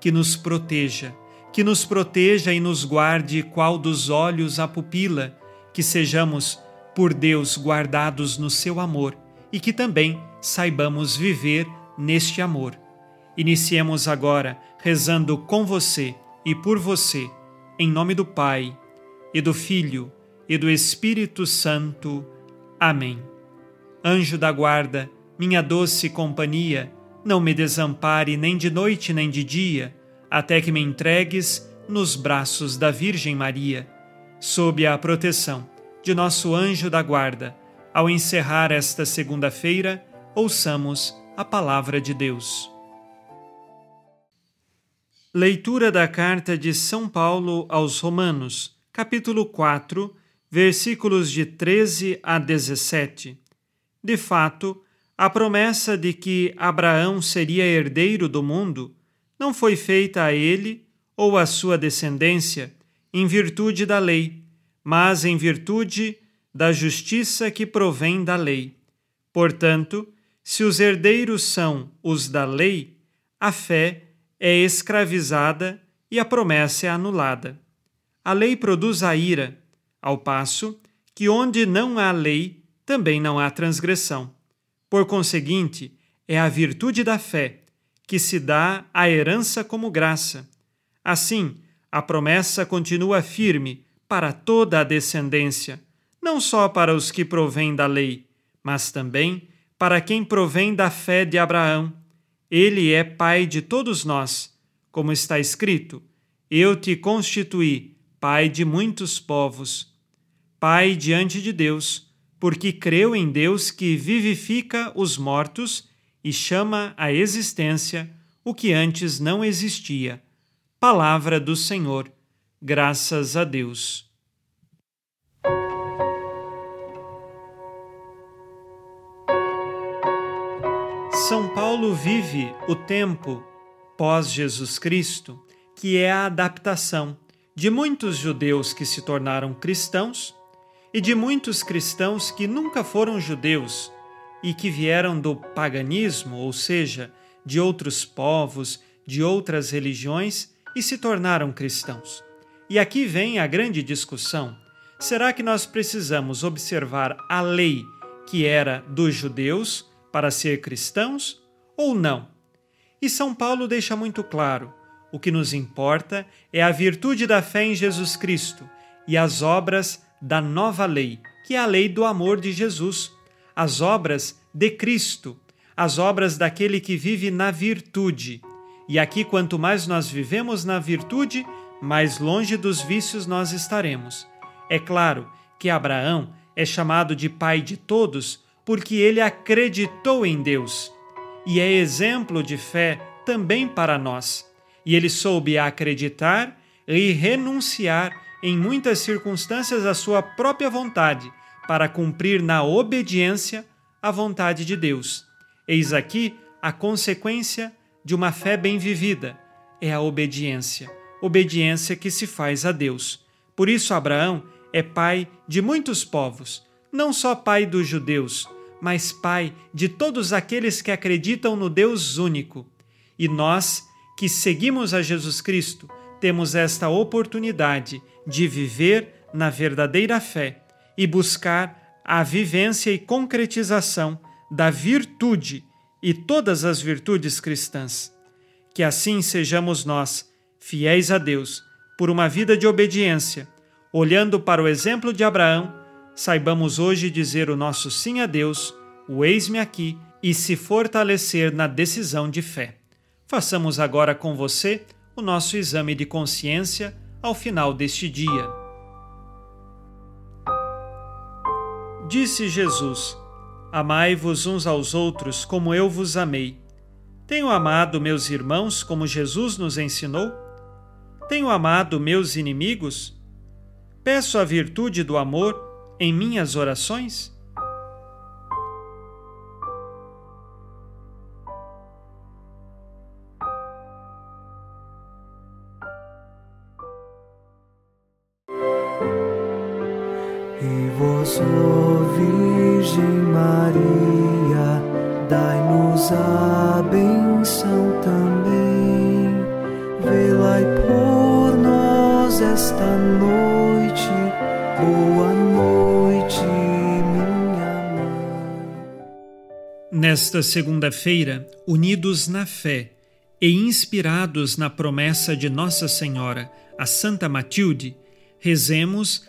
que nos proteja, que nos proteja e nos guarde qual dos olhos a pupila, que sejamos, por Deus, guardados no seu amor e que também saibamos viver neste amor. Iniciemos agora rezando com você e por você, em nome do Pai, e do Filho, e do Espírito Santo. Amém. Anjo da guarda, minha doce companhia, não me desampare nem de noite nem de dia, até que me entregues nos braços da Virgem Maria. Sob a proteção de nosso anjo da guarda, ao encerrar esta segunda-feira, ouçamos a palavra de Deus. Leitura da carta de São Paulo aos Romanos, capítulo 4, versículos de 13 a 17. De fato, a promessa de que Abraão seria herdeiro do mundo não foi feita a ele ou à sua descendência em virtude da lei, mas em virtude da justiça que provém da lei. Portanto, se os herdeiros são os da lei, a fé é escravizada e a promessa é anulada. A lei produz a ira, ao passo que onde não há lei, também não há transgressão. Por conseguinte, é a virtude da fé que se dá a herança como graça. Assim, a promessa continua firme para toda a descendência não só para os que provêm da lei, mas também para quem provém da fé de Abraão. Ele é pai de todos nós, como está escrito: Eu te constituí pai de muitos povos. Pai diante de Deus, porque creu em Deus que vivifica os mortos e chama à existência o que antes não existia. Palavra do Senhor. Graças a Deus. São Paulo vive o tempo pós-Jesus Cristo, que é a adaptação de muitos judeus que se tornaram cristãos e de muitos cristãos que nunca foram judeus e que vieram do paganismo, ou seja, de outros povos, de outras religiões e se tornaram cristãos. E aqui vem a grande discussão: será que nós precisamos observar a lei que era dos judeus? para ser cristãos ou não? E São Paulo deixa muito claro: o que nos importa é a virtude da fé em Jesus Cristo e as obras da nova lei, que é a lei do amor de Jesus, as obras de Cristo, as obras daquele que vive na virtude. E aqui, quanto mais nós vivemos na virtude, mais longe dos vícios nós estaremos. É claro que Abraão é chamado de pai de todos porque ele acreditou em Deus. E é exemplo de fé também para nós. E ele soube acreditar e renunciar em muitas circunstâncias à sua própria vontade, para cumprir na obediência a vontade de Deus. Eis aqui a consequência de uma fé bem vivida: é a obediência, obediência que se faz a Deus. Por isso, Abraão é pai de muitos povos, não só pai dos judeus, mas Pai de todos aqueles que acreditam no Deus único. E nós, que seguimos a Jesus Cristo, temos esta oportunidade de viver na verdadeira fé e buscar a vivência e concretização da virtude e todas as virtudes cristãs. Que assim sejamos nós, fiéis a Deus, por uma vida de obediência, olhando para o exemplo de Abraão, saibamos hoje dizer o nosso sim a Deus, o eis-me aqui, e se fortalecer na decisão de fé. Façamos agora com você o nosso exame de consciência ao final deste dia. Disse Jesus: Amai-vos uns aos outros como eu vos amei. Tenho amado meus irmãos como Jesus nos ensinou? Tenho amado meus inimigos? Peço a virtude do amor em minhas orações? Virgem Maria, dai-nos a benção também. Por nós esta noite. Boa noite, minha mãe. Nesta segunda-feira, unidos na fé e inspirados na promessa de Nossa Senhora, a Santa Matilde, rezemos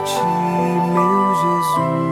noite, meu Jesus.